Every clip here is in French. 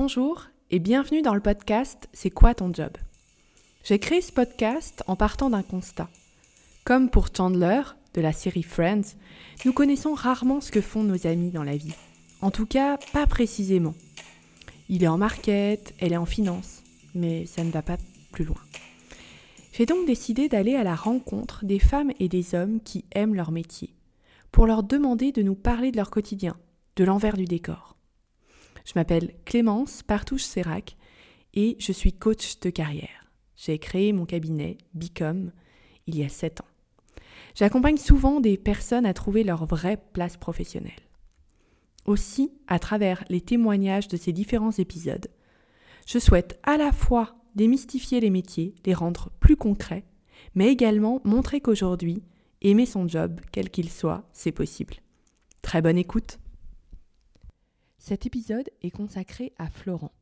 Bonjour et bienvenue dans le podcast C'est quoi ton job? J'ai créé ce podcast en partant d'un constat. Comme pour Chandler de la série Friends, nous connaissons rarement ce que font nos amis dans la vie. En tout cas, pas précisément. Il est en market, elle est en finance, mais ça ne va pas plus loin. J'ai donc décidé d'aller à la rencontre des femmes et des hommes qui aiment leur métier, pour leur demander de nous parler de leur quotidien, de l'envers du décor. Je m'appelle Clémence Partouche-Sérac et je suis coach de carrière. J'ai créé mon cabinet Bicom il y a 7 ans. J'accompagne souvent des personnes à trouver leur vraie place professionnelle. Aussi, à travers les témoignages de ces différents épisodes, je souhaite à la fois démystifier les métiers, les rendre plus concrets, mais également montrer qu'aujourd'hui, aimer son job, quel qu'il soit, c'est possible. Très bonne écoute cet épisode est consacré à Florent.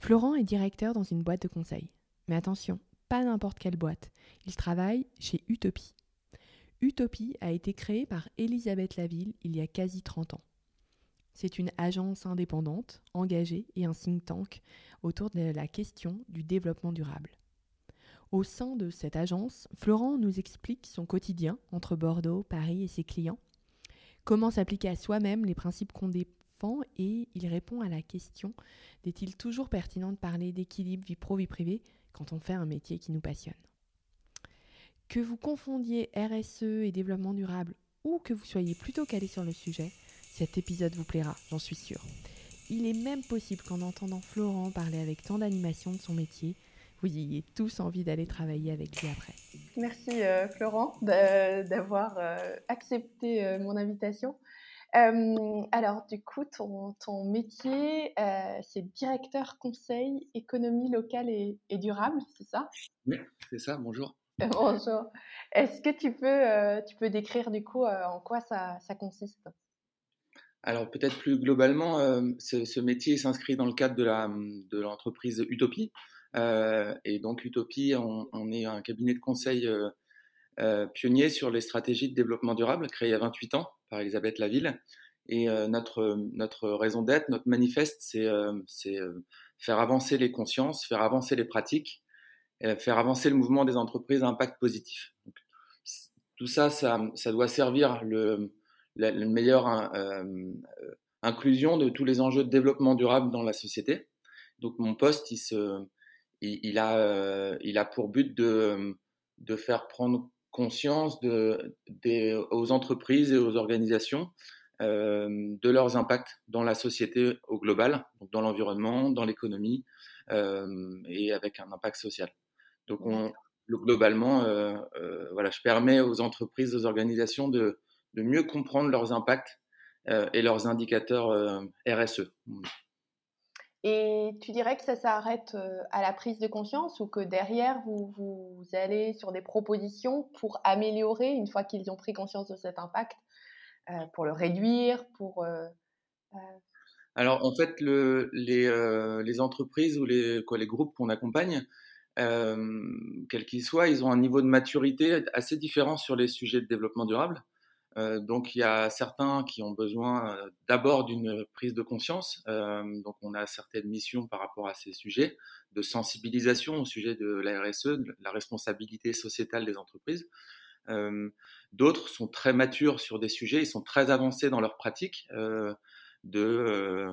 Florent est directeur dans une boîte de conseil. Mais attention, pas n'importe quelle boîte. Il travaille chez Utopie. Utopie a été créée par Elisabeth Laville il y a quasi 30 ans. C'est une agence indépendante, engagée et un think tank autour de la question du développement durable. Au sein de cette agence, Florent nous explique son quotidien entre Bordeaux, Paris et ses clients, comment s'appliquer à soi-même les principes et il répond à la question est-il toujours pertinent de parler d'équilibre vie pro-vie privée quand on fait un métier qui nous passionne? Que vous confondiez RSE et développement durable ou que vous soyez plutôt calé sur le sujet, cet épisode vous plaira, j'en suis sûre. Il est même possible qu'en entendant Florent parler avec tant d'animation de son métier, vous ayez tous envie d'aller travailler avec lui après. Merci euh, Florent d'avoir euh, accepté euh, mon invitation alors, du coup, ton, métier, c'est directeur conseil économie locale et, durable, c'est ça? Oui, c'est ça. Bonjour. Bonjour. Est-ce que tu peux, tu peux décrire du coup en quoi ça, consiste? Alors, peut-être plus globalement, ce, métier s'inscrit dans le cadre de l'entreprise Utopie. et donc, Utopie, on, est un cabinet de conseil pionnier sur les stratégies de développement durable, créé il y a 28 ans par Elisabeth Laville. Et euh, notre, notre raison d'être, notre manifeste, c'est euh, euh, faire avancer les consciences, faire avancer les pratiques, faire avancer le mouvement des entreprises à impact positif. tout ça, ça, ça, doit servir le, la, meilleure inclusion de tous les enjeux de développement durable dans la société. Donc mon poste, il, se, il, a, il a pour but de, de faire prendre conscience de, des, aux entreprises et aux organisations euh, de leurs impacts dans la société au global, donc dans l'environnement, dans l'économie euh, et avec un impact social. Donc on, globalement, euh, voilà, je permets aux entreprises, aux organisations de, de mieux comprendre leurs impacts et leurs indicateurs RSE. Et tu dirais que ça s'arrête euh, à la prise de conscience ou que derrière, vous, vous allez sur des propositions pour améliorer, une fois qu'ils ont pris conscience de cet impact, euh, pour le réduire, pour... Euh, Alors en fait, le, les, entreprises ou les, les groupes qu'on accompagne, quels qu'ils soient, ils ont un niveau de maturité assez différent sur les sujets de développement durable. Euh, donc il y a certains qui ont besoin euh, d'abord d'une prise de conscience. Euh, donc on a certaines missions par rapport à ces sujets de sensibilisation au sujet de la RSE, de la responsabilité sociétale des entreprises. D'autres sont très matures sur des sujets, ils sont très avancés dans leur pratique de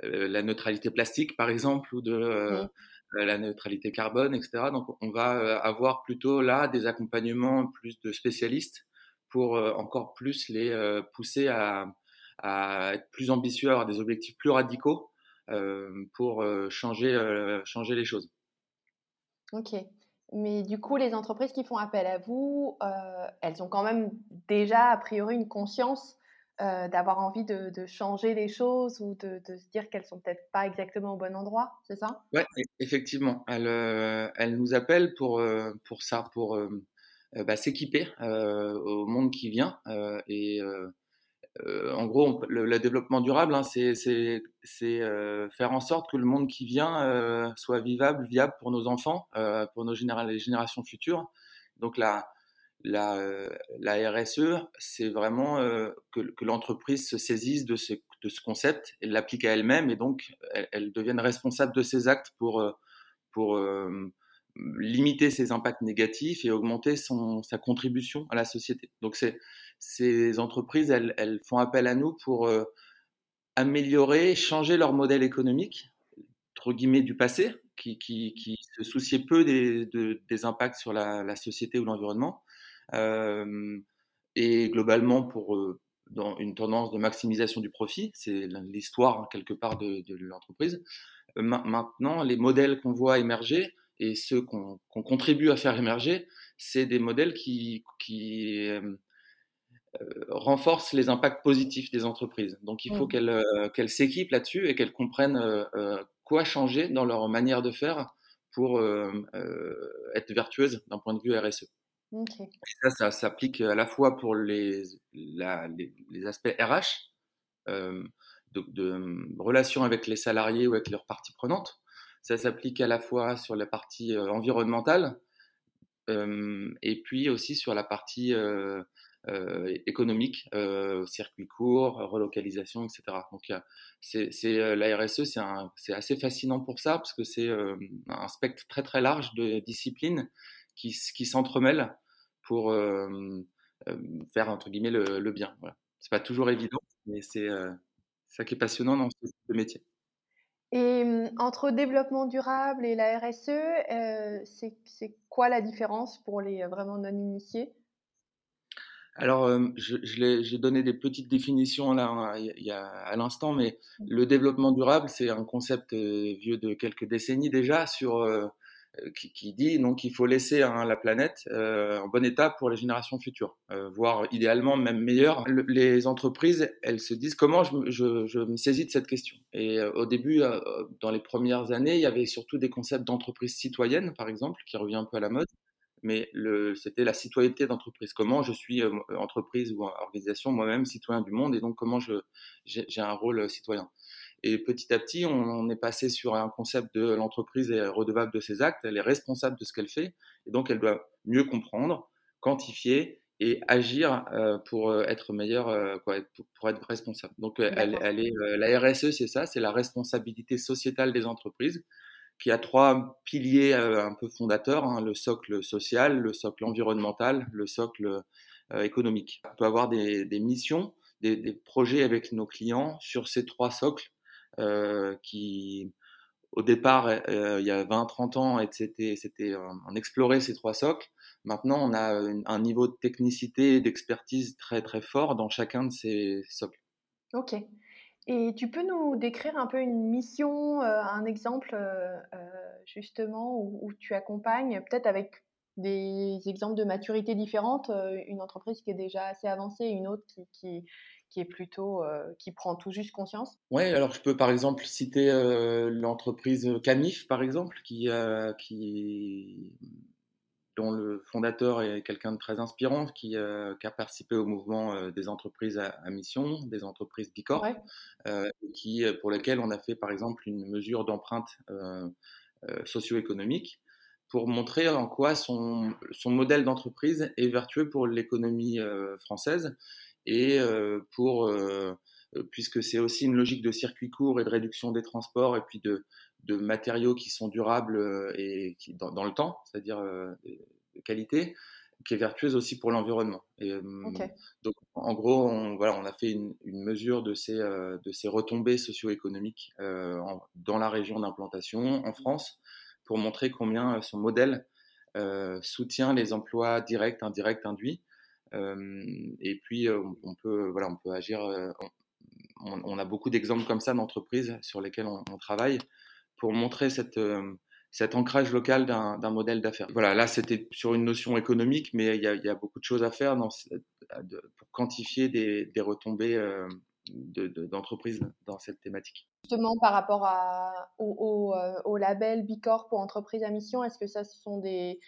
la neutralité plastique par exemple ou de la neutralité carbone, etc. Donc on va avoir plutôt là des accompagnements plus de spécialistes pour euh, encore plus les euh, pousser à, être plus ambitieux, à avoir des objectifs plus radicaux euh, pour changer, changer les choses. Ok. Mais du coup, les entreprises qui font appel à vous, elles ont quand même déjà, a priori, une conscience d'avoir envie de, changer les choses ou de, se dire qu'elles sont peut-être pas exactement au bon endroit, c'est ça? Oui, e-, effectivement. Elles, elles, nous appellent pour, pour ça, pour bah, s'équiper euh, au monde qui vient. Euh, et en gros, le, développement durable, hein, c'est faire en sorte que le monde qui vient soit vivable, viable pour nos enfants, pour nos les générations futures. Donc la, la, la RSE, c'est vraiment que, l'entreprise se saisisse de, ce, de ce concept, elles l'appliquent à elles-mêmes et donc elles, deviennent responsables de ces actes pour, pour limiter ses impacts négatifs et augmenter son, sa contribution à la société. Donc ces entreprises, elles, font appel à nous pour améliorer, changer leur modèle économique, entre guillemets, du passé, qui, qui, qui se souciait peu des, des impacts sur la, la société ou l'environnement, euh, et globalement pour euh, dans une tendance de maximisation du profit, c'est l'histoire hein, quelque part de, l'entreprise. Euh, maintenant, les modèles qu'on voit émerger et ceux qu'on contribue à faire émerger, c'est des modèles qui, qui euh, renforce les impacts positifs des entreprises. Donc il faut mmh. euh, qu'elles s'équipent là-dessus et qu'elles comprennent euh, quoi changer dans leur manière de faire pour être vertueuses d'un point de vue RSE. ça, ça s'applique à la fois pour les, les, aspects RH, de, de, relations avec les salariés ou avec leurs parties prenantes. Ça s'applique à la fois sur la partie environnementale et puis aussi sur la partie économique, circuit court, relocalisation, etc. Donc c'est, la RSE, c'est, assez fascinant pour ça parce que c'est un spectre très très large de disciplines qui, qui s'entremêlent pour faire entre guillemets le, bien. Voilà. C'est pas toujours évident, mais c'est ça qui est passionnant dans ce métier. Et mmh, entre développement durable et la RSE, c'est quoi la différence pour les vraiment non initiés alors, euh, j'ai donné des petites définitions là il y a, à l'instant, mais mmh. le développement durable, c'est un concept euh, vieux de quelques décennies déjà, sur euh, qui, qui, dit donc qu'il faut laisser hein, la planète en bon état pour les générations futures, voire idéalement même meilleur. les entreprises, elles se disent comment je, me saisis de cette question? Et au début, dans les premières années, il y avait surtout des concepts d'entreprise citoyenne, par exemple, qui revient un peu à la mode mais c'était la citoyenneté d'entreprise. Comment je suis euh, entreprise ou organisation, moi-même citoyen du monde, et donc comment j'ai un rôle euh, citoyen? Et petit à petit, on, est passé sur un concept de l'entreprise est redevable de ses actes, elle est responsable de ce qu'elle fait, et donc elle doit mieux comprendre, quantifier et agir euh, pour être meilleure, quoi, pour, être responsable. Donc elle, elle, est, la RSE, c'est ça, c'est la responsabilité sociétale des entreprises qui a trois piliers euh, un peu fondateurs, hein, le socle social, le socle environnemental, le socle euh, économique. On peut avoir des, des missions, des, des, projets avec nos clients sur ces trois socles euh, qui, au départ, il y a 20-30 ans, c'était, on explorait ces trois socles. Maintenant, on a un niveau de technicité et d'expertise très très fort dans chacun de ces socles. Ok. Et tu peux nous décrire un peu une mission, euh, un exemple euh, euh, justement où, tu accompagnes, peut-être avec des exemples de maturité différentes, une entreprise qui est déjà assez avancée et une autre qui, est plutôt, qui prend tout juste conscience. Oui, alors je peux par exemple citer l'entreprise Camif, par exemple, qui, qui dont le fondateur est quelqu'un de très inspirant, qui, euh, a participé au mouvement euh, des entreprises à, mission, des entreprises Bicorp, euh, qui, pour lesquelles on a fait par exemple une mesure d'empreinte socio-économique pour montrer en quoi son, son modèle d'entreprise est vertueux pour l'économie française et pour puisque c'est aussi une logique de circuit court et de réduction des transports et puis de, de matériaux qui sont durables euh, et qui, dans, dans le temps, c'est-à-dire euh, de qualité, qui est vertueuse aussi pour l'environnement. Et euh, donc, en gros, on, voilà, on a fait une, une mesure de ces, de ces retombées socio-économiques dans la région d'implantation en France pour montrer combien son modèle soutient les emplois directs, indirects, induits. Et puis, on, peut, voilà, on peut agir. On, a beaucoup d'exemples comme ça d'entreprises sur lesquelles on, travaille pour montrer cet ancrage local d'un modèle d'affaires. Voilà, là c'était sur une notion économique, mais il y a, beaucoup de choses à faire pour quantifier des, retombées d'entreprises dans cette thématique. Justement, par rapport à, au, euh, au, label Bicorp pour entreprise à mission, est-ce que ça, ce sont des,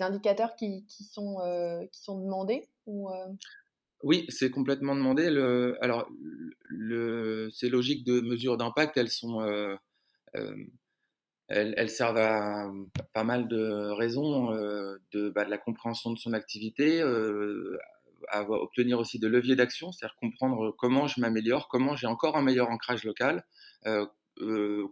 indicateurs qui sont demandés? Ou, Oui, c'est complètement demandé. Alors, ces logiques de mesure d'impact, elles sont euh, elles, servent à pas mal de raisons, euh, de, bah, de, la compréhension de son activité, euh, obtenir aussi de leviers d'action, c'est-à-dire comprendre comment je m'améliore, comment j'ai encore un meilleur ancrage local,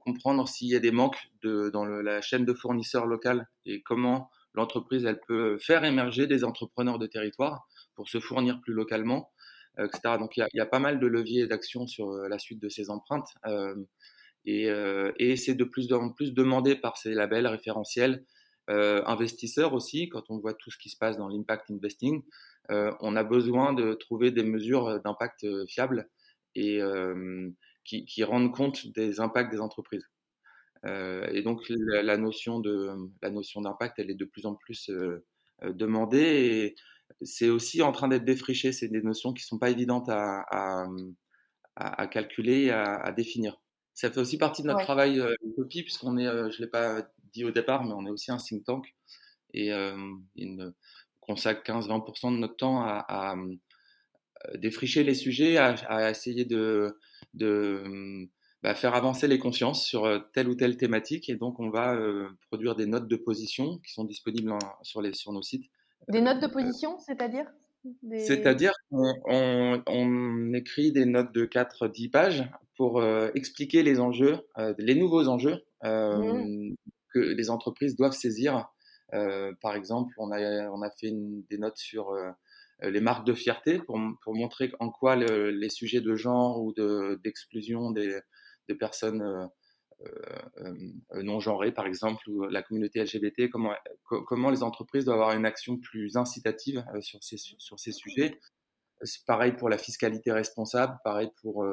comprendre s'il y a des manques dans la chaîne de fournisseurs local et comment l'entreprise elle peut faire émerger des entrepreneurs de territoire pour se fournir plus localement, etc. Donc il y, a, pas mal de leviers d'action sur la suite de ces empreintes et, et c'est de plus en plus demandé par ces labels référentiels euh, investisseurs aussi, quand on voit tout ce qui se passe dans l'impact investing, euh, on a besoin de trouver des mesures d'impact euh, fiables et qui, rendent compte des impacts des entreprises. et donc la, notion de la notion d'impact, elle est de plus en plus demandée c'est aussi en train d'être défriché. C'est des notions qui sont pas évidentes à, à, à, calculer, à, définir. Ça fait aussi partie de notre travail euh, Utopie, puisqu'on est, je l'ai pas dit au départ, mais on est aussi un think tank et euh, on consacre 15-20% de notre temps à, euh, défricher les sujets, à, essayer de, de bah, faire avancer les consciences sur euh, telle ou telle thématique. Et donc, on va produire des notes de position qui sont disponibles sur, les, sur nos sites. Des notes de position, c'est-à-dire C'est-à-dire qu'on on, écrit des notes de 4-10 pages pour expliquer les enjeux, les nouveaux enjeux mmh que les entreprises doivent saisir. Euh, par exemple, on a, on a fait des notes sur euh, les marques de fierté pour, pour montrer en quoi les sujets de genre ou d'exclusion des, des, personnes euh, non genrées, par exemple, ou la communauté LGBT, comment, comment les entreprises doivent avoir une action plus incitative sur, ces, sur ces sujets. C'est pareil pour la fiscalité responsable, pareil pour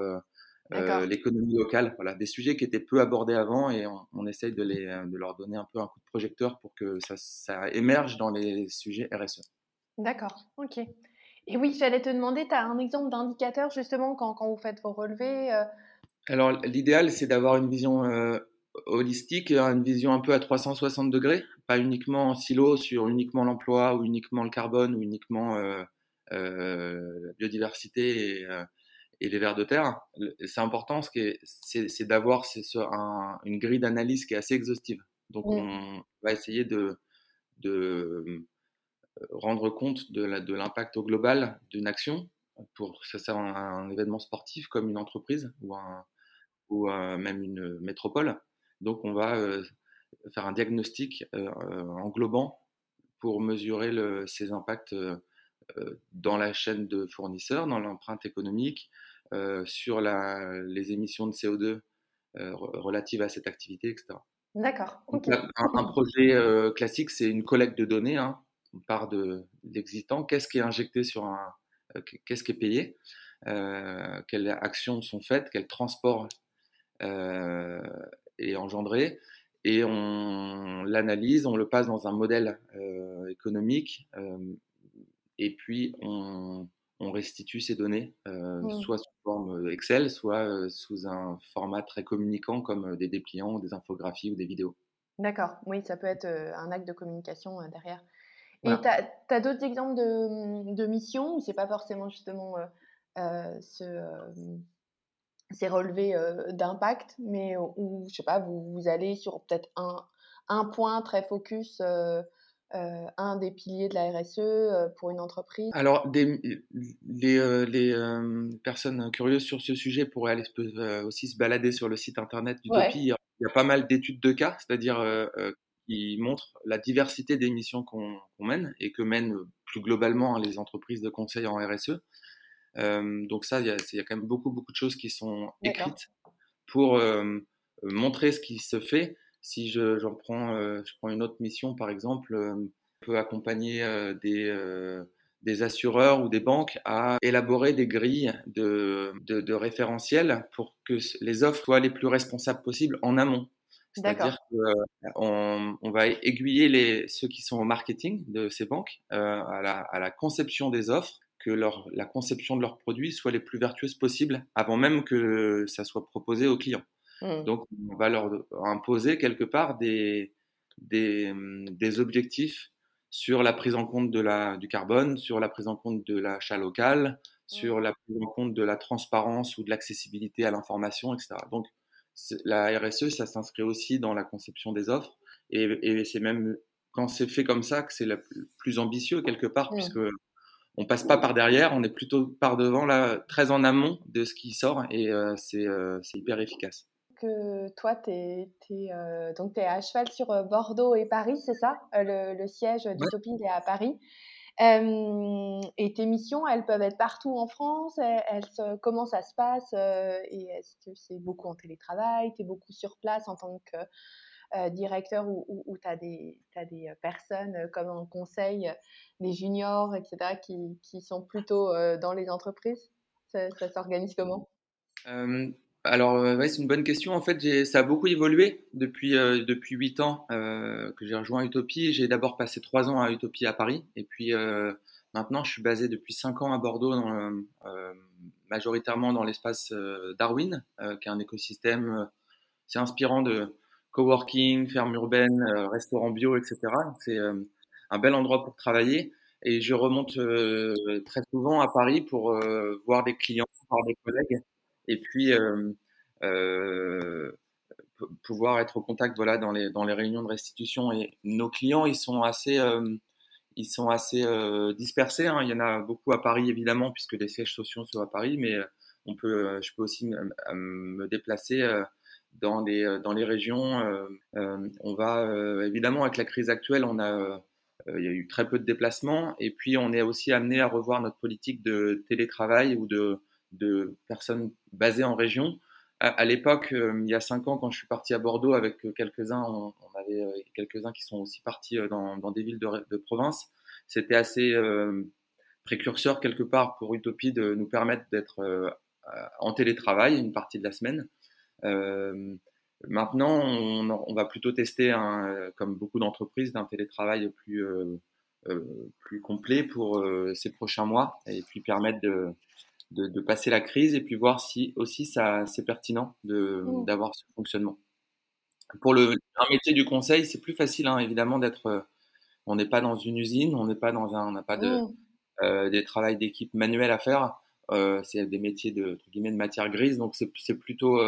euh, l'économie locale, voilà, des sujets qui étaient peu abordés avant et on, essaye de, les, euh, de leur donner un peu un coup de projecteur pour que ça, ça émerge dans les sujets RSE. D'accord, ok. Et oui, j'allais te demander, tu as un exemple d'indicateur justement quand, quand, vous faites vos relevés euh? Alors, l'idéal, c'est d'avoir une vision holistique, une vision un peu à 360 degrés, pas uniquement en silo sur uniquement l'emploi ou uniquement le carbone ou uniquement la biodiversité et, et les vers de terre, c'est important, c'est d'avoir un, une grille d'analyse qui est assez exhaustive. Donc, on va essayer de, de euh, rendre compte de l'impact au global d'une action, pour que ça soit un, événement sportif comme une entreprise ou, un, ou même une métropole. Donc, on va euh, faire un diagnostic euh, englobant pour mesurer le, ces impacts euh, dans la chaîne de fournisseurs, dans l'empreinte économique, euh, sur la, les émissions de CO2 euh, relatives à cette activité, etc. D'accord. Un, projet classique, c'est une collecte de données. Hein. On part de l'existant. Qu'est-ce qui est injecté sur un. Qu'est-ce qui est payé Quelles actions sont faites Quel transport est engendré et on l'analyse, on le passe dans un modèle économique et puis on, restitue ces données, euh, mmh. soit sous forme Excel, soit euh, sous un format très communicant comme euh, des dépliants, des infographies ou des vidéos. D'accord, oui, ça peut être un acte de communication derrière. Et tu as, d'autres exemples de, de missions où c'est pas forcément justement ce, ces relevés d'impact, mais où, je sais pas, vous, vous allez sur peut-être un, un point très focus euh, un des piliers de la RSE pour une entreprise? Alors, des, les, euh, personnes curieuses sur ce sujet pourraient aller, peuvent aussi se balader sur le site internet d'Utopie. Il y a pas mal d'études de cas, c'est-à-dire qui montrent la diversité des missions qu'on mène et que mènent plus globalement hein, les entreprises de conseil en RSE. Donc ça, il y, a, il y, a, quand même beaucoup, beaucoup de choses qui sont écrites pour montrer ce qui se fait. Si je, j'en prends, euh, je prends une autre mission, par exemple, euh, on peut accompagner euh, des, des assureurs ou des banques à élaborer des grilles de, de, de référentiels pour que les offres soient les plus responsables possibles en amont. C'est-à-dire qu'on on va aiguiller les, ceux qui sont au marketing de ces banques à, la, à, la, conception des offres, que leur, la conception de leurs produits soit les plus vertueuses possibles avant même que ça soit proposé aux clients. Mmh. Donc, on va leur imposer quelque part des, des, mmh, des, objectifs sur la prise en compte de la, du carbone, sur la prise en compte de l'achat local, sur mmh. la prise en compte de la transparence ou de l'accessibilité à l'information, etc. Donc, la RSE, ça s'inscrit aussi dans la conception des offres. Et, et c'est même quand c'est fait comme ça que c'est le plus ambitieux quelque part, puisque on passe pas par derrière, on est plutôt par devant, là, très en amont de ce qui sort et c'est hyper efficace. Que toi, tu es, es, à cheval sur Bordeaux et Paris, c'est ça? Le, siège d'Utopie est à Paris. Et tes missions, elles peuvent être partout en France? Elles, comment ça se passe? Et est-ce que c'est beaucoup en télétravail? Tu es beaucoup sur place en tant que directeur ou, tu as des, as des personnes comme en conseil, des juniors, etc., qui, sont plutôt dans les entreprises? Ça, s'organise comment? Alors, euh, ouais, c'est une bonne question. En fait, ça a beaucoup évolué depuis euh, depuis huit ans euh, que j'ai rejoint Utopie. J'ai d'abord passé trois ans à Utopie à Paris, et puis maintenant, je suis basé depuis cinq ans à Bordeaux, majoritairement dans l'espace Darwin, qui est un écosystème, c'est inspirant de coworking, ferme urbaine, restaurant bio, etc. C'est un bel endroit pour travailler. Et je remonte très souvent à Paris pour voir des clients, voir des collègues et puis euh, euh, pouvoir être au contact voilà dans les dans les réunions de restitution et nos clients ils sont assez euh, ils sont assez dispersés hein. il y en a beaucoup à Paris évidemment puisque les sièges sociaux sont à Paris mais on peut je peux aussi me déplacer dans les dans les régions on va évidemment avec la crise actuelle on a il y a eu très peu de déplacements et puis on est aussi amené à revoir notre politique de télétravail ou de de personnes basées en région. À, l'époque, euh, il y a cinq ans, quand je suis parti à Bordeaux avec euh, quelques-uns, on, avait euh, quelques-uns qui sont aussi partis dans, des villes de, province. C'était assez précurseur quelque part pour Utopie de nous permettre d'être en télétravail une partie de la semaine. Maintenant, on, va plutôt tester, un, comme beaucoup d'entreprises, un télétravail plus, plus complet pour ces prochains mois et puis permettre de, de, passer la crise et puis voir si aussi ça c'est pertinent mmh. d'avoir ce fonctionnement. Pour le un métier du conseil, c'est plus facile hein, évidemment d'être. Euh, on n'est pas dans une usine, on n'est pas dans un, on n'a pas de mmh. euh, des travails d'équipe manuels à faire. Euh, c'est des métiers de entre guillemets de matière grise, donc c'est plutôt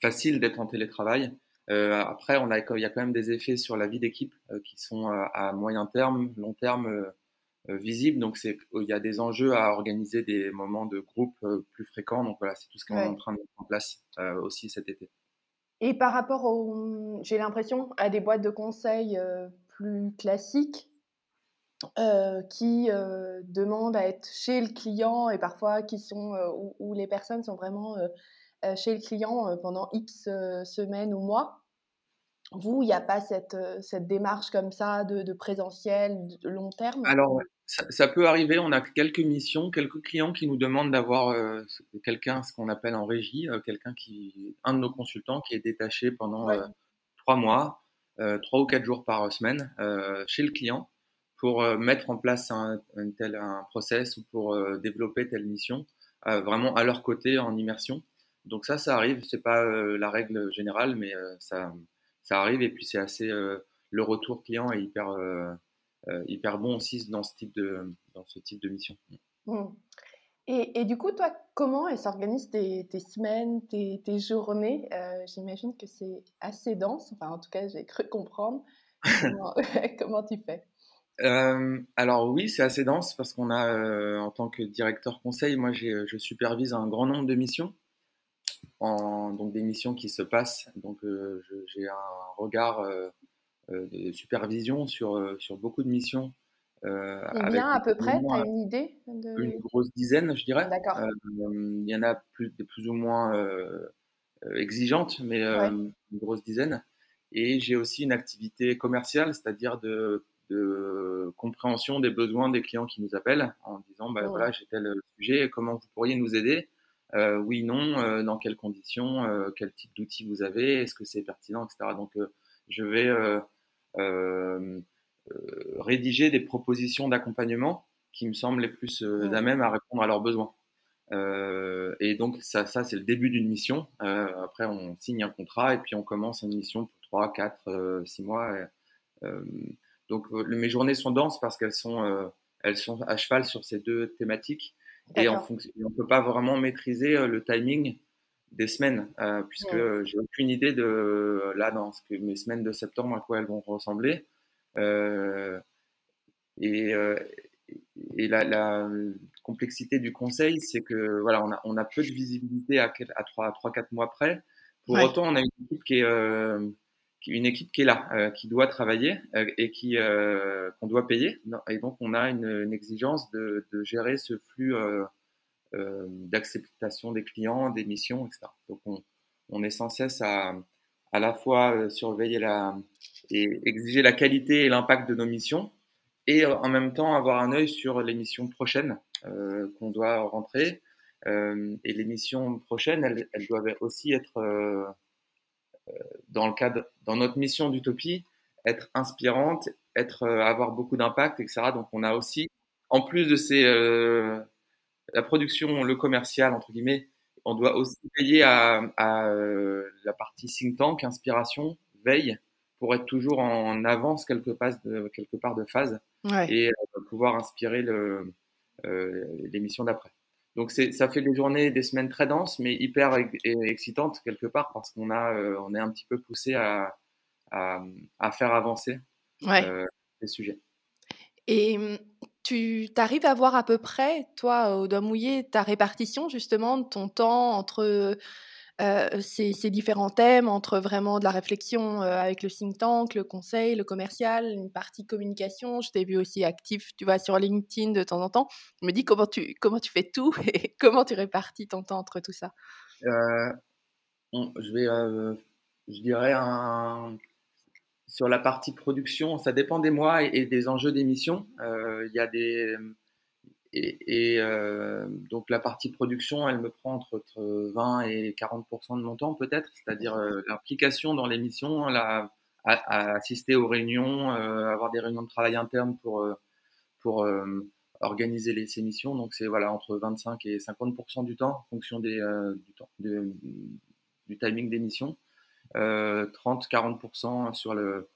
facile d'être en télétravail. après, on a, il y a quand même des effets sur la vie d'équipe qui sont à moyen terme, long terme euh, visible. Donc, c'est, il y a des enjeux à organiser des moments de groupe euh, plus fréquents. Donc, voilà, c'est tout ce qu'on est en train de mettre en place euh, aussi cet été. Et par rapport, au, j'ai l'impression, à des boîtes de conseil plus classiques, qui demandent à être chez le client et parfois qui sont où, les personnes sont vraiment chez le client pendant X semaines ou mois. Vous, il n'y a pas cette, cette démarche comme ça de, de présentiel, de long terme? Alors, ça, peut arriver. On a quelques missions, quelques clients qui nous demandent d'avoir euh, quelqu'un, ce qu'on appelle en régie, euh, quelqu'un qui, un de nos consultants qui est détaché pendant euh, trois mois, trois ou quatre jours par semaine chez le client pour mettre en place un, tel un process ou pour développer telle mission, vraiment à leur côté en immersion. Donc ça, ça arrive. C'est pas la règle générale, mais ça, ça arrive. Et puis c'est assez le retour client est hyper euh, hyper bon aussi dans ce type de, dans ce type de mission. Mmh. Et, et, du coup, toi, comment s'organisent tes, tes, semaines, tes, tes journées? Euh, J'imagine que c'est assez dense, enfin en tout cas j'ai cru comprendre. comment, tu fais? Euh, alors oui, c'est assez dense parce qu'on a, en tant que directeur conseil, moi je supervise un grand nombre de missions, en, donc des missions qui se passent. Donc j'ai un regard euh, de supervision sur, euh, sur beaucoup de missions. Euh, bien à peu près, tu as une idée Une grosse dizaine, je dirais. D'accord. Il y en a plus, plus ou moins exigeantes, mais une grosse dizaine. Et j'ai aussi une activité commerciale, c'est-à-dire de, de, compréhension des besoins des clients qui nous appellent en disant bah, voilà, j'ai tel sujet, comment vous pourriez nous aider? Oui, non, dans quelles conditions, quel type d'outils vous avez, est-ce que c'est pertinent, etc. Donc, je vais euh, euh, rédiger des propositions d'accompagnement qui me semblent les plus euh, à même à répondre à leurs besoins. et donc ça, ça c'est le début d'une mission. après, on signe un contrat et puis on commence une mission pour 3, 4, 6 mois. donc mes journées sont denses parce qu'elles sont, elles sont à cheval sur ces deux thématiques. Et en fonction, on ne peut pas vraiment maîtriser le timing des semaines, euh, puisque j'ai aucune idée de là dans ce que mes semaines de septembre à quoi elles vont ressembler. Euh, et, euh, et la, complexité du conseil, c'est que voilà, on a, on a peu de visibilité à, à 3 à 4 mois près. Pour autant, on a une équipe qui est, euh, une équipe qui est là, euh, qui doit travailler euh, et qui euh, qu'on doit payer. Et donc, on a une, exigence de, gérer ce flux d'acceptation des clients, des missions, etc. Donc, on, on est sans cesse à, à la fois surveiller la et exiger la qualité et l'impact de nos missions et en même temps avoir un œil sur les missions prochaines qu'on doit rentrer. Et les missions prochaines, elles, elles doivent aussi être, dans le cadre, dans notre mission d'utopie, être inspirantes, être, euh, avoir beaucoup d'impact, etc. Donc on a aussi, en plus de ces, la production, le commercial entre guillemets, on doit aussi veiller à, à la partie think tank, inspiration, veille, pour être toujours en avance quelque part de, quelque part de phase ouais. et euh, pouvoir inspirer euh, l'émission d'après. Donc ça fait des journées, des semaines très denses, mais hyper excitantes quelque part parce qu'on a, euh, on est un petit peu poussé à, à, à faire avancer ouais. euh, les sujets. Et hum, tu arrives à voir à peu près, toi, au doigt mouillé, ta répartition justement de ton temps entre ces, ces, différents thèmes entre vraiment de la réflexion euh, avec le think tank, le conseil, le commercial, une partie communication. Je t'ai vu aussi actif, tu vois, sur LinkedIn de temps en temps. Je me dis comment tu, comment tu fais tout et comment tu répartis ton temps entre tout ça? Euh, je vais, euh, je dirais, sur la partie production, ça dépend des mois et des enjeux d'émission. Il y a des et, euh, donc la partie production, elle me prend entre, 20 et 40% de mon temps peut-être, c'est-à-dire euh, l'implication dans l'émission, la, à, à, assister aux réunions, euh, avoir des réunions de travail interne pour euh, euh, organiser ces missions. Donc c'est voilà entre 25 et 50 du temps en fonction des du temps de, du timing des missions. 30-40% sur le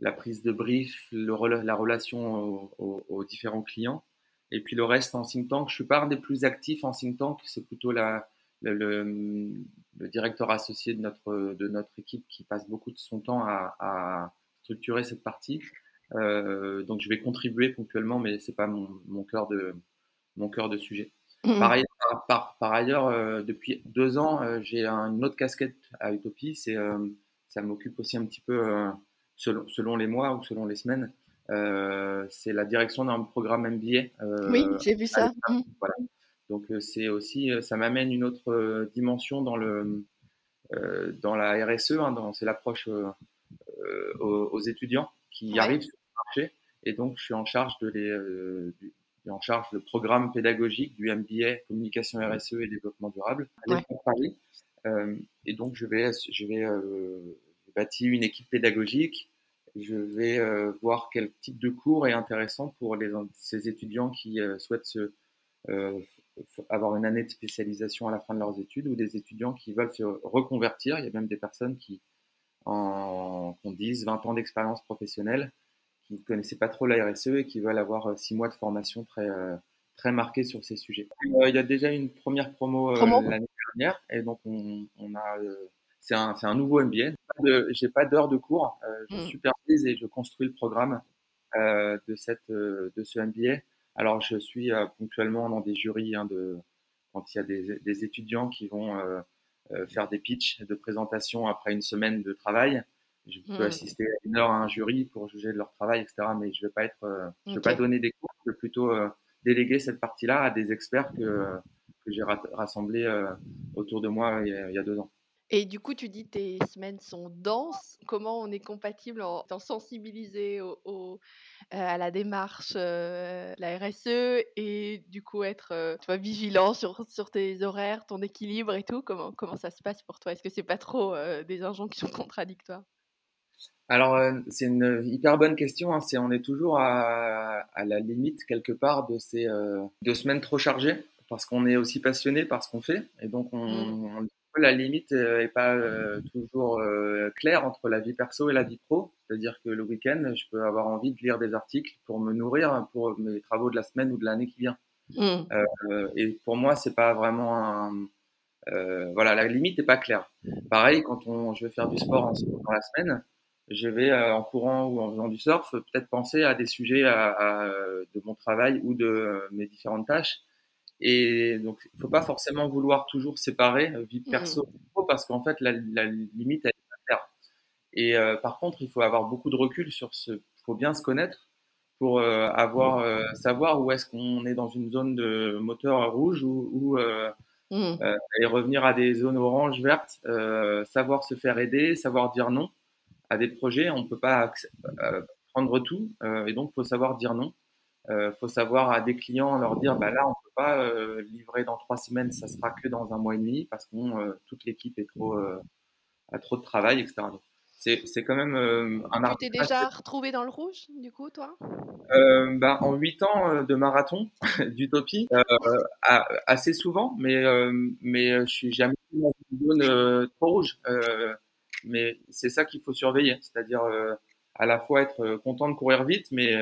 la prise de brief, le, la relation aux différents clients. Et puis le reste en think tank, je suis pas un des plus actifs en think tank, c'est plutôt la, le, le, le, directeur associé de notre, de notre équipe qui passe beaucoup de son temps à, à structurer cette partie. Euh, donc je vais contribuer ponctuellement, mais c'est pas mon, mon cœur de mon cœur de sujet. Mmh. Par ailleurs, par, par, par ailleurs euh, depuis deux ans, euh, j'ai une autre casquette à Utopie. C'est ça m'occupe aussi un petit peu selon, selon les mois ou selon les semaines. Euh, c'est la direction d'un programme MBA. Euh, oui, j'ai vu ça. Mmh. Voilà. Donc euh, c'est aussi, ça m'amène une autre dimension dans le dans la RSE. Hein, c'est l'approche aux, aux, étudiants qui ouais. arrivent sur le marché. Et donc je suis en charge de les du, en charge le programme pédagogique du MBA communication RSE et développement durable à ouais. Paris. Euh, et donc je vais je vais euh, bâtir une équipe pédagogique je vais euh, voir quel type de cours est intéressant pour les, ces étudiants qui euh, souhaitent se, euh, avoir une année de spécialisation à la fin de leurs études ou des étudiants qui veulent se reconvertir. Il y a même des personnes qui en, ont 10, 20 ans d'expérience professionnelle, qui ne connaissaient pas trop la RSE et qui veulent avoir 6 mois de formation très, très marquée sur ces sujets. Euh, il y a déjà une première promo, promo? l'année dernière et donc on, on a c'est un, un, nouveau MBA. J'ai pas d'heures de cours. Euh, je mmh. supervise et je construis le programme euh, de, cette, euh, de ce MBA. Alors, je suis ponctuellement dans des jurys hein, de, quand il y a des, des étudiants qui vont faire des pitchs de présentation après une semaine de travail. Je peux mmh. assister à une heure à un jury pour juger de leur travail, etc. Mais je ne vais pas être, je vais okay. pas donner des cours. Je vais plutôt déléguer cette partie-là à des experts que, que j'ai rassemblés autour de moi il y a, il y a deux ans. Et du coup, tu dis tes semaines sont denses. Comment on est compatible en étant sensibilisé au, au, euh, à la démarche, euh, la RSE, et du coup être euh, tu vois, vigilant sur, sur tes horaires, ton équilibre et tout? Comment, comment ça se passe pour toi? Est-ce que c'est pas trop euh, des injonctions contradictoires? Alors, c'est une hyper bonne question. Hein. C'est, on est toujours à, à, la limite quelque part de ces deux semaines trop chargées parce qu'on est aussi passionné par ce qu'on fait et donc on, mmh. on la limite est pas euh, toujours euh, claire entre la vie perso et la vie pro. C'est-à-dire que le week-end, je peux avoir envie de lire des articles pour me nourrir pour mes travaux de la semaine ou de l'année qui vient. Euh, et pour moi, c'est pas vraiment un, euh, voilà, la limite n'est pas claire. Pareil, quand on, je vais faire du sport en, dans la semaine, je vais en courant ou en faisant du surf peut-être penser à des sujets à, de mon travail ou de mes différentes tâches. Et donc, il ne faut pas forcément vouloir toujours séparer vie mmh. perso parce qu'en fait, la, la, limite, elle est à Et par contre, il faut avoir beaucoup de recul sur ce. Il faut bien se connaître pour avoir savoir où est-ce qu'on est dans une zone de moteur rouge ou, ou Mmh. Euh, et revenir à des zones oranges, vertes, euh, savoir se faire aider, savoir dire non à des projets. On ne peut pas euh, prendre tout et donc il faut savoir dire non. Il faut savoir à des clients leur dire bah là on pas livrer dans trois semaines, ça sera que dans un mois et demi parce que toute l'équipe est trop a trop de travail, etc c'est quand même euh, un Tu t'es déjà retrouvé dans le rouge, du coup, toi? Euh, bah, En huit ans euh, de marathon d'Utopie, assez souvent, mais, mais je suis jamais dans une zone trop rouge. mais c'est ça qu'il faut surveiller, c'est-à-dire à la fois être content de courir vite, mais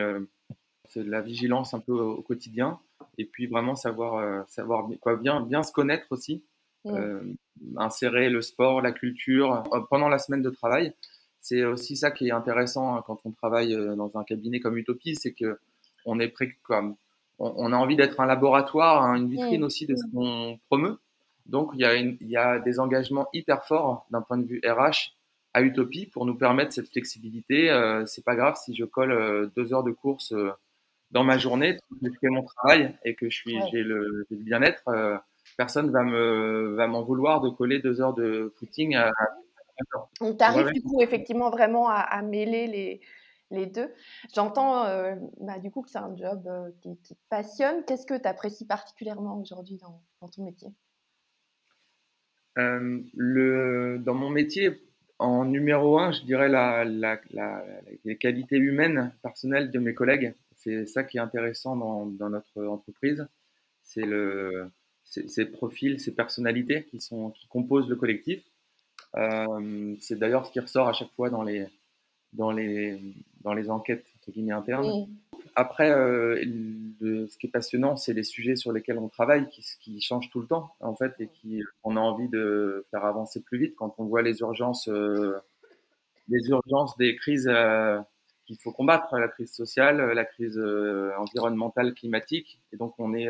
c'est de la vigilance un peu au, quotidien, et puis vraiment savoir, savoir quoi, bien, bien se connaître aussi. Mmh. insérer le sport, la culture pendant la semaine de travail c'est aussi ça qui est intéressant hein, quand on travaille euh, dans un cabinet comme Utopie, c'est que on est prêt comme on, a envie d'être un laboratoire, hein, une vitrine aussi de ce qu'on promeut. Donc il y, a il y a des engagements hyper forts d'un point de vue RH à Utopie pour nous permettre cette flexibilité. Euh, c'est pas grave si je colle euh, deux heures de course euh, dans ma journée, je fais mon travail et que je suis j'ai le, le bien-être. personne va me va m'en vouloir de coller deux heures de footing à, on t'arrive du coup effectivement vraiment à, mêler les, les deux. J'entends euh, bah, du coup que c'est un job euh, qui, te passionne. Qu'est-ce que tu apprécies particulièrement aujourd'hui dans, ton métier? Euh, le, Dans mon métier, en numéro un, je dirais la, la, les qualités humaines, personnelles de mes collègues. C'est ça qui est intéressant dans, dans notre entreprise. C'est le, ces profils, ces personnalités qui, sont, qui composent le collectif. Euh, c'est d'ailleurs ce qui ressort à chaque fois dans les, dans les, dans les enquêtes internes. Après, euh, ce qui est passionnant, c'est les sujets sur lesquels on travaille qui, qui, changent tout le temps, en fait, et qui on a envie de faire avancer plus vite quand on voit les urgences, euh, les urgences des crises qu'il faut combattre, la crise sociale, la crise environnementale, climatique, et donc on est,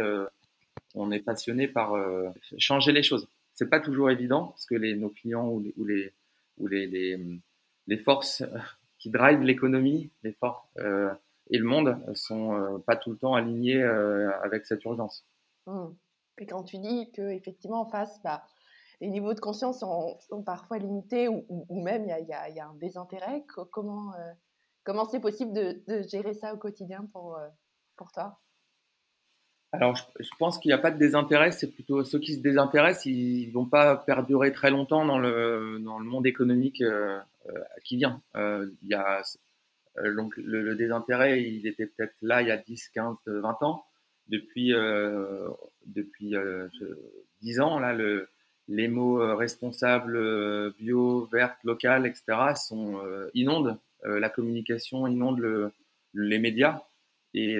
on est passionné par changer les choses c'est pas toujours évident parce que les, nos clients ou les, ou les, les, forces qui drivent l'économie, les forces euh, et le monde sont euh, pas tout le temps alignés euh, avec cette urgence. Mmh. Et quand tu dis que effectivement en face, bah, les niveaux de conscience sont, sont parfois limités ou, même il y a, un désintérêt, comment comment c'est possible de, gérer ça au quotidien pour, pour toi? Alors, je, pense qu'il n'y a pas de désintérêt, c'est plutôt ceux qui se désintéressent, ils vont pas perdurer très longtemps dans le, dans le monde économique euh, euh qui vient. Euh, y a, euh, donc, le, désintérêt, il était peut-être là il y a 10, 15, 20 ans. Depuis, euh, depuis 10 ans, là, le, les mots responsables, bio, verte, local, etc., sont, inondent la communication, inondent le, les médias. Et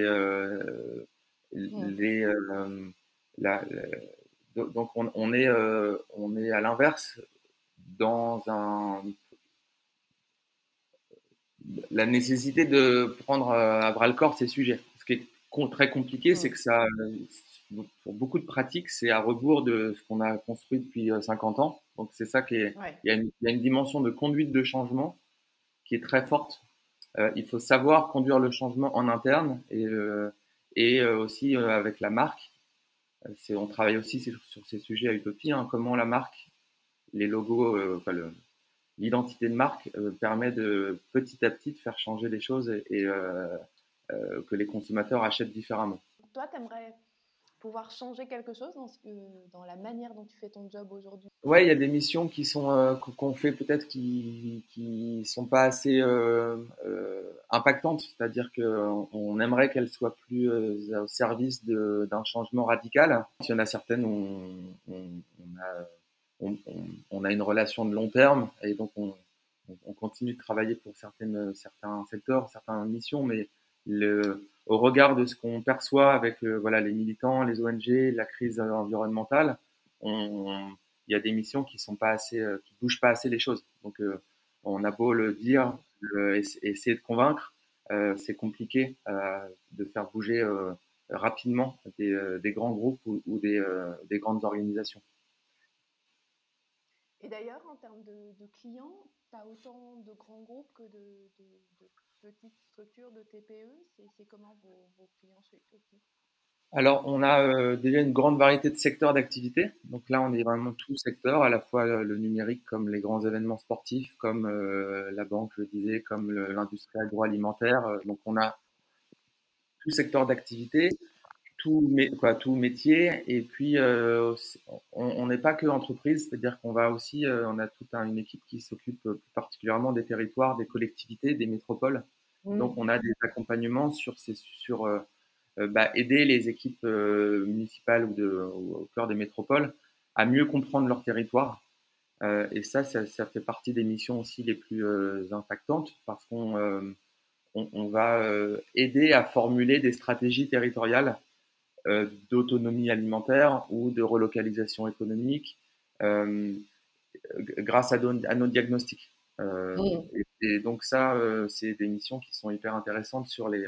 les, euh, la, donc on, on est, euh, on est à l'inverse dans un la nécessité de prendre à bras le corps ces sujets. Ce qui est très compliqué, c'est que ça, pour beaucoup de pratiques, c'est à rebours de ce qu'on a construit depuis 50 ans. Donc c'est ça qui est, il, y a une, il, y a une, dimension de conduite de changement qui est très forte. Euh, il faut savoir conduire le changement en interne et et euh, aussi euh, avec la marque. Euh, on travaille aussi sur, ces sujets à Utopie, hein, comment la marque, les logos, l'identité de marque permet de petit à petit de faire changer les choses et, que les consommateurs achètent différemment. Toi, tu aimerais pouvoir changer quelque chose dans, la manière dont tu fais ton job aujourd'hui? Ouais, il y a des missions qui sont euh, qu'on fait peut-être qui qui sont pas assez euh, euh, impactantes, c'est-à-dire que on aimerait qu'elles soient plus au service d'un changement radical. Il y en a certaines où on, a on, a une relation de long terme et donc on, on continue de travailler pour certaines certains secteurs, certaines missions, mais le au regard de ce qu'on perçoit avec euh, les militants, les ONG, la crise environnementale, il y a des missions qui assez, euh, bougent pas assez les choses. Donc, euh, on a beau le dire, essayer de convaincre, c'est compliqué de faire bouger rapidement des, grands groupes ou, des, grandes organisations. Et d'ailleurs, en termes de, clients, tu as autant de grands groupes que de, petites structures, de TPE. C'est comment vos, clients aussi alors, on a euh, déjà une grande variété de secteurs d'activité. Donc là, on est vraiment tout secteur, à la fois le numérique comme les grands événements sportifs, comme euh, la banque, je disais, comme l'industrie agroalimentaire. Donc on a tout secteur d'activité, tout, quoi, tout métier. Et puis, euh, on n'est pas que entreprise, c'est-à-dire qu'on va aussi, on a toute une équipe qui s'occupe particulièrement des territoires, des collectivités, des métropoles. Mmh. Donc on a des accompagnements sur ces sur euh, bah, aider les équipes euh, municipales ou, de, au cœur des métropoles à mieux comprendre leur territoire. Euh, et ça, ça, fait partie des missions aussi les plus impactantes parce qu'on on, va aider à formuler des stratégies territoriales d'autonomie alimentaire ou de relocalisation économique grâce à, à, nos diagnostics. Mmh. et, donc ça, c'est des missions qui sont hyper intéressantes sur les,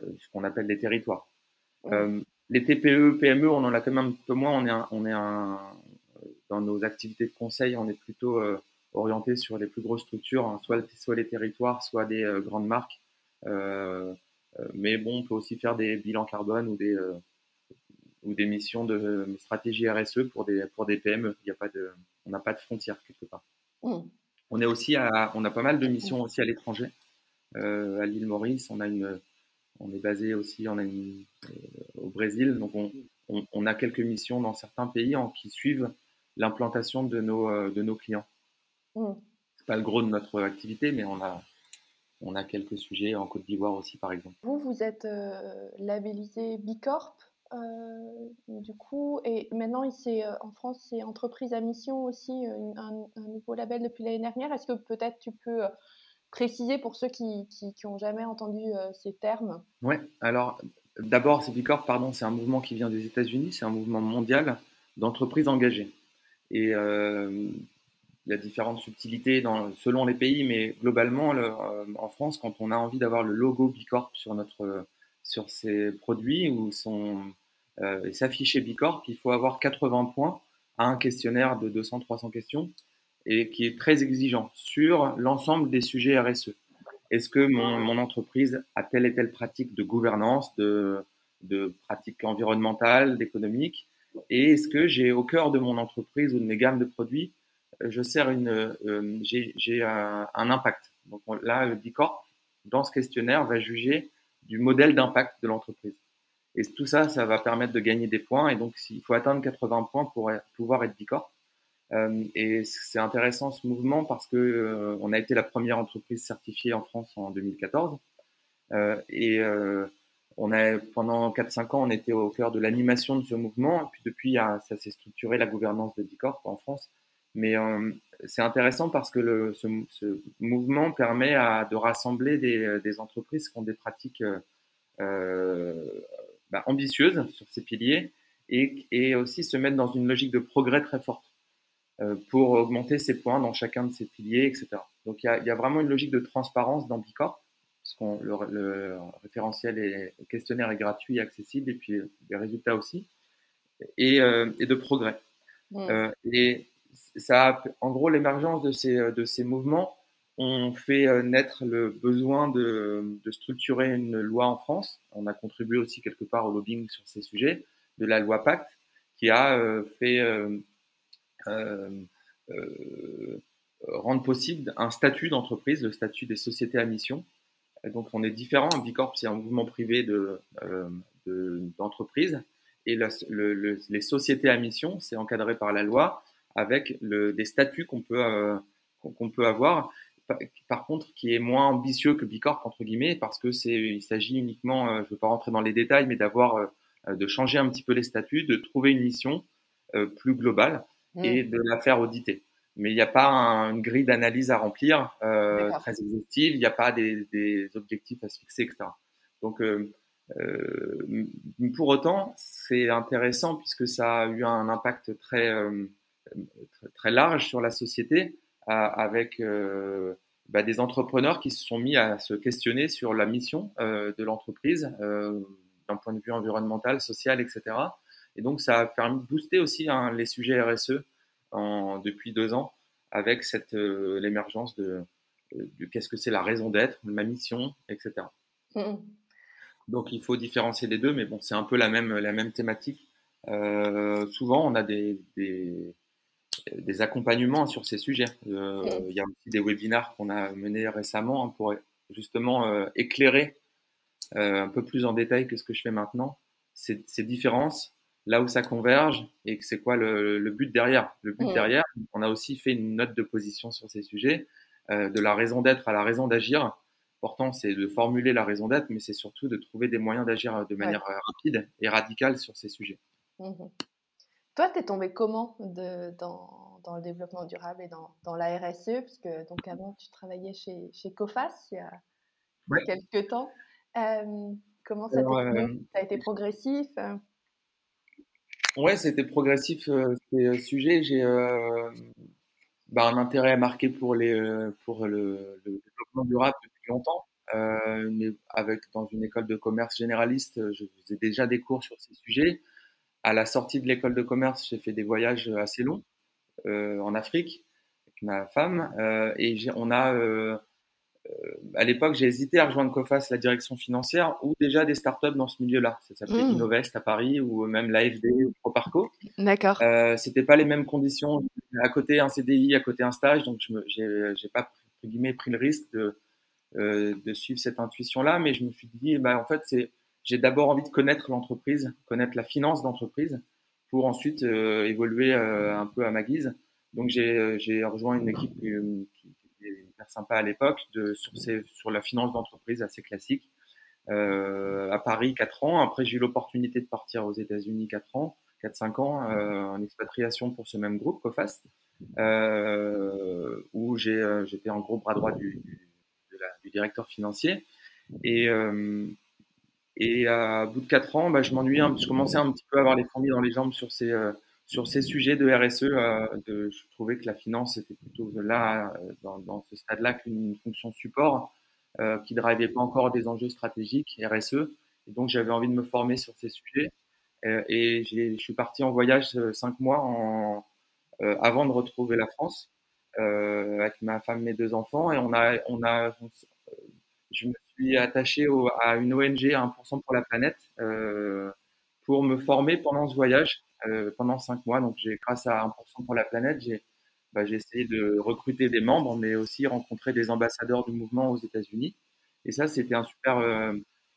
euh, ce qu'on appelle les territoires. Euh, les TPE, PME, on en a quand même un peu moins. On est, on est un, dans nos activités de conseil, on est plutôt euh, orienté sur les plus grosses structures, hein, soit, soit les territoires, soit des grandes marques. mais bon, on peut aussi faire des bilans carbone ou des, ou des missions de stratégie RSE pour des, pour des PME. Il y a pas de, on n'a pas de frontières quelque part. Mmh. On, est aussi à, on a pas mal de missions aussi à l'étranger. à l'île Maurice, on a une, on est basé aussi on a euh, au Brésil, donc on, a quelques missions dans certains pays en, qui suivent l'implantation de nos, euh, de nos clients. Mm. C'est pas le gros de notre activité, mais on a, on a quelques sujets en Côte d'Ivoire aussi, par exemple. Vous, vous êtes euh, labellisé Bicorp, du coup, et maintenant, ici, en France, c'est entreprise à mission aussi, un, un, nouveau label depuis l'année dernière. Est-ce que peut-être tu peux préciser pour ceux qui n'ont jamais entendu euh, ces termes? Oui, alors d'abord, Bicorp, pardon, c'est un mouvement qui vient des États-Unis, c'est un mouvement mondial d'entreprises engagées. Et euh, il y a différentes subtilités selon les pays, mais globalement, euh, en France, quand on a envie d'avoir le logo Bicorp sur, notre, sur ses produits ou son, s'afficher Bicorp, il faut avoir 80 points à un questionnaire de 200-300 questions et qui est très exigeant sur l'ensemble des sujets RSE. Est-ce que mon, mon, entreprise a telle et telle pratique de gouvernance, de, de pratique environnementale, d'économique Et est-ce que j'ai au cœur de mon entreprise ou de mes gammes de produits, euh, je sers une, euh, j'ai un, un, impact. Donc là, le Bicorp, dans ce questionnaire, va juger du modèle d'impact de l'entreprise. Et tout ça, ça va permettre de gagner des points. Et donc, il faut atteindre 80 points pour pouvoir être Bicorp. Euh, et c'est intéressant ce mouvement parce que euh, on a été la première entreprise certifiée en France en 2014. Euh, et on a, pendant 4-5 ans, on était au cœur de l'animation de ce mouvement. Et puis depuis, ça s'est structuré la gouvernance de Bicorp en France. Mais c'est intéressant parce que le, ce, ce, mouvement permet à, de rassembler des, des, entreprises qui ont des pratiques euh, bah, ambitieuses sur ces piliers et, et, aussi se mettre dans une logique de progrès très forte. Euh, pour augmenter ses points dans chacun de ses piliers, etc. Donc il y a, vraiment une logique de transparence dans Bicorp, parce que le, référentiel et le questionnaire est gratuit et accessible, et puis les résultats aussi, et, euh, de progrès. Euh, et ça, en gros, l'émergence de ces, de ces mouvements ont fait naître le besoin de, de, structurer une loi en France. On a contribué aussi quelque part au lobbying sur ces sujets, de la loi Pacte, qui a fait euh, euh, rendre possible un statut d'entreprise, le statut des sociétés à mission. donc on est différent. Bicorp, c'est un mouvement privé de, euh, d'entreprise. et les sociétés à mission, c'est encadré par la loi avec des statuts qu'on peut avoir. Par, contre, qui est moins ambitieux que Bicorp, entre guillemets, parce que c'est, il s'agit uniquement, je ne veux pas rentrer dans les détails, mais d'avoir, de changer un petit peu les statuts, de trouver une mission plus globale et mmh. de la faire auditer. Mais il n'y a pas une grille d'analyse à remplir euh, très exhaustive, il n'y a pas des, des, objectifs à se fixer, etc. Donc, euh, euh, pour autant, c'est intéressant puisque ça a eu un impact très, euh, très, très, large sur la société avec bah, des entrepreneurs qui se sont mis à se questionner sur la mission de l'entreprise d'un point de vue environnemental, social, etc. Et donc, ça a permis de booster aussi hein, les sujets RSE en, depuis deux ans avec cette l'émergence de, qu'est-ce que c'est la raison d'être, ma mission, etc. Mmh. Donc il faut différencier les deux, mais bon, c'est un peu la même, la même thématique. Euh, souvent, on a des, des, des, accompagnements sur ces sujets. Euh, mmh. Il y a aussi des webinars qu'on a menés récemment hein, pour justement euh, éclairer un peu plus en détail que ce que je fais maintenant, ces, ces différences, là où ça converge et c'est quoi le, le, but derrière. Le but mmh. derrière, on a aussi fait une note de position sur ces sujets euh, de la raison d'être à la raison d'agir. L'important, c'est de formuler la raison d'être, mais c'est surtout de trouver des moyens d'agir euh, de manière euh, rapide et radicale sur ces sujets. Mmh Toi, tu es tombé comment dans, le développement durable et dans, la RSE Puisque donc, avant, tu travaillais chez, chez COFAS il y a, quelques temps. comment ça, a été progressif Ouais, c'était progressif ces sujets. J'ai bah, un intérêt marqué pour, les, euh, le, développement durable depuis longtemps. Euh, mais avec dans une école de commerce généraliste, je faisais déjà des cours sur ces sujets. À la sortie de l'école de commerce, j'ai fait des voyages assez longs euh, en Afrique avec ma femme euh, et on a euh, à l'époque, j'ai hésité à rejoindre COFAS, la direction financière, ou déjà des startups dans ce milieu-là. Ça s'appelait mmh. Innovest à Paris, ou même l'AFD ou ProParco. D'accord. Euh, C'était pas les mêmes conditions. À côté un CDI, à côté un stage, donc je n'ai pas guillemets, pris le risque de, euh, de suivre cette intuition-là, mais je me suis dit, bah, en fait, c'est j'ai d'abord envie de connaître l'entreprise, connaître la finance d'entreprise, pour ensuite euh, évoluer euh, un peu à ma guise. Donc j'ai rejoint une équipe qui, hyper sympa à l'époque, sur, sur la finance d'entreprise assez classique. Euh, à Paris, 4 ans. Après, j'ai eu l'opportunité de partir aux États-Unis 4 ans, 4-5 ans, euh, en expatriation pour ce même groupe, COFAS, euh, où euh, j'étais en gros bras droit du, du, directeur financier. Et, euh, et à bout de 4 ans, bah, je m'ennuyais, je commençais un petit peu à avoir les fourmis dans les jambes sur ces sur ces sujets de RSE, euh, de, je trouvais que la finance était plutôt là, euh, dans, dans ce stade-là, qu'une fonction support euh, qui ne drivait pas encore des enjeux stratégiques RSE. Et donc, j'avais envie de me former sur ces sujets. Euh, et je suis parti en voyage cinq mois en, avant de retrouver la France avec ma femme et mes deux enfants. Et on a, on a, je me suis attaché au, à une ONG 1% pour la planète pour me former pendant ce voyage euh, pendant cinq mois. Donc, j'ai, grâce à 1% pour la planète, j'ai, bah, j'ai essayé de recruter des membres, mais aussi rencontrer des ambassadeurs du mouvement aux États-Unis. Et ça, c'était un super, euh,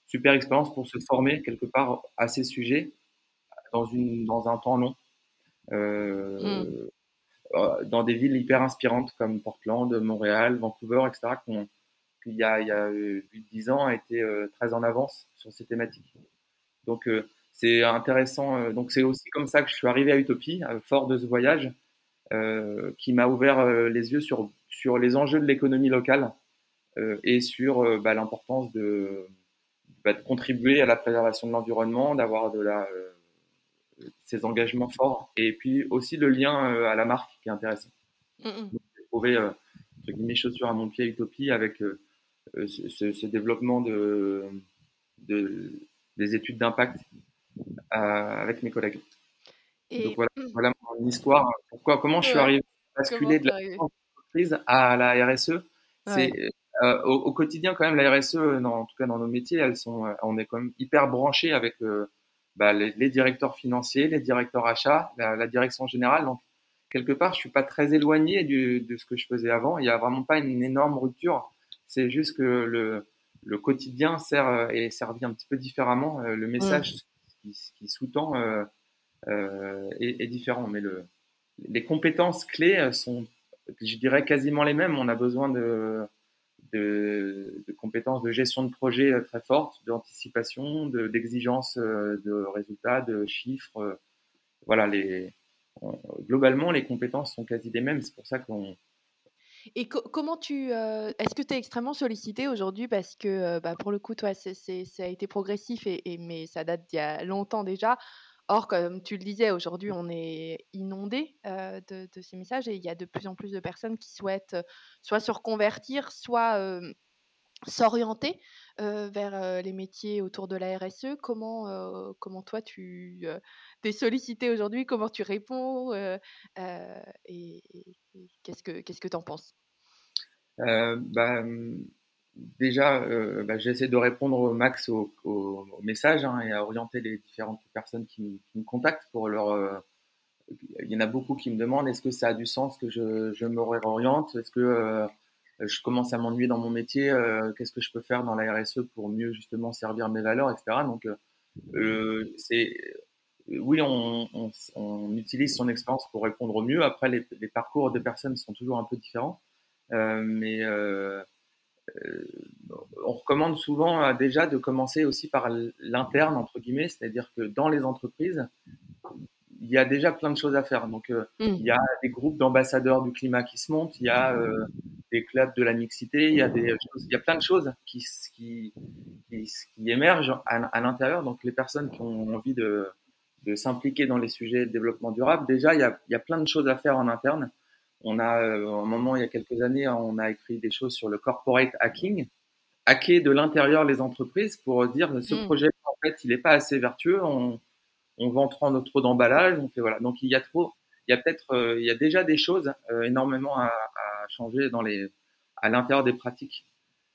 super expérience pour se former quelque part à ces sujets dans, une, dans un temps long. Euh, mm. Dans des villes hyper inspirantes comme Portland, Montréal, Vancouver, etc., qui, il y a, il y a 8-10 ans, a été très en avance sur ces thématiques. Donc, c'est intéressant. Euh, donc c'est aussi comme ça que je suis arrivé à Utopie, euh, fort de ce voyage, euh, qui m'a ouvert les yeux sur, sur les enjeux de l'économie locale et sur bah, l'importance de, bah, de, contribuer à la préservation de l'environnement, d'avoir de la, ces engagements forts, et puis aussi le lien à la marque qui est intéressant. Mmh, mmh. J'ai trouvé mes chaussures à mon pied Utopie avec ce, ce, développement de, de, des études d'impact avec mes collègues. Donc voilà, voilà mon histoire. Pourquoi, comment je suis arrivé à basculer de l'entreprise à la RSE C'est euh, au, quotidien quand même la RSE, en tout cas dans nos métiers, elles sont, euh, on est quand même hyper branché avec euh, bah, les, directeurs financiers, les directeurs achats, la, direction générale. Donc quelque part, je suis pas très éloigné du, de ce que je faisais avant. Il n'y a vraiment pas une énorme rupture. C'est juste que le, le quotidien sert est servi un petit peu différemment. Le message qui, sous-tend euh, euh, est, différent. Mais le, les compétences clés sont, je dirais, quasiment les mêmes. On a besoin de, de, compétences de gestion de projet très fortes, d'anticipation, d'exigence de, de, résultats, de chiffres. Voilà, les, globalement, les compétences sont quasi les mêmes. C'est pour ça qu'on et comment tu. Est-ce que tu es extrêmement sollicité aujourd'hui Parce que bah, pour le coup, toi, ça a été progressif, et, mais ça date d'il y a longtemps déjà. Or, comme tu le disais, aujourd'hui, on est inondé de, de, ces messages et il y a de plus en plus de personnes qui souhaitent soit se reconvertir, soit s'orienter vers les métiers autour de la RSE. Comment, comment toi, tu sollicité aujourd'hui Comment tu réponds Et, qu'est-ce que tu ce que en penses? Bah, mmh, Déjà, bah, j'essaie de répondre au max aux au, messages hein, et à orienter les différentes personnes qui, me contactent pour leur. il y en a beaucoup qui me demandent est-ce que ça a du sens que je, je me réoriente? Est-ce que euh, je commence à m'ennuyer dans mon métier, euh, qu'est-ce que je peux faire dans la RSE pour mieux justement servir mes valeurs, etc. Donc, euh, c'est oui, on, on, on, utilise son expérience pour répondre au mieux. Après, les, les, parcours des personnes sont toujours un peu différents, euh, mais euh, on recommande souvent déjà de commencer aussi par l'interne entre guillemets, c'est-à-dire que dans les entreprises, il y a déjà plein de choses à faire. Donc, mmh. il y a des groupes d'ambassadeurs du climat qui se montent, il y a des clubs de la mixité, il y a, des il y a plein de choses qui, qui, qui, émergent à, l'intérieur. Donc les personnes qui ont envie de, de s'impliquer dans les sujets de développement durable, déjà, il y, a, il y a plein de choses à faire en interne. On a, euh, un moment, il y a quelques années, on a écrit des choses sur le corporate hacking, hacker de l'intérieur les entreprises pour dire ce mm. projet, en fait, il n'est pas assez vertueux, on, on vend trop, trop d'emballage, on fait voilà. Donc il y a trop, il y a peut-être, euh, il y a déjà des choses euh, énormément à, changer dans les, à l'intérieur des pratiques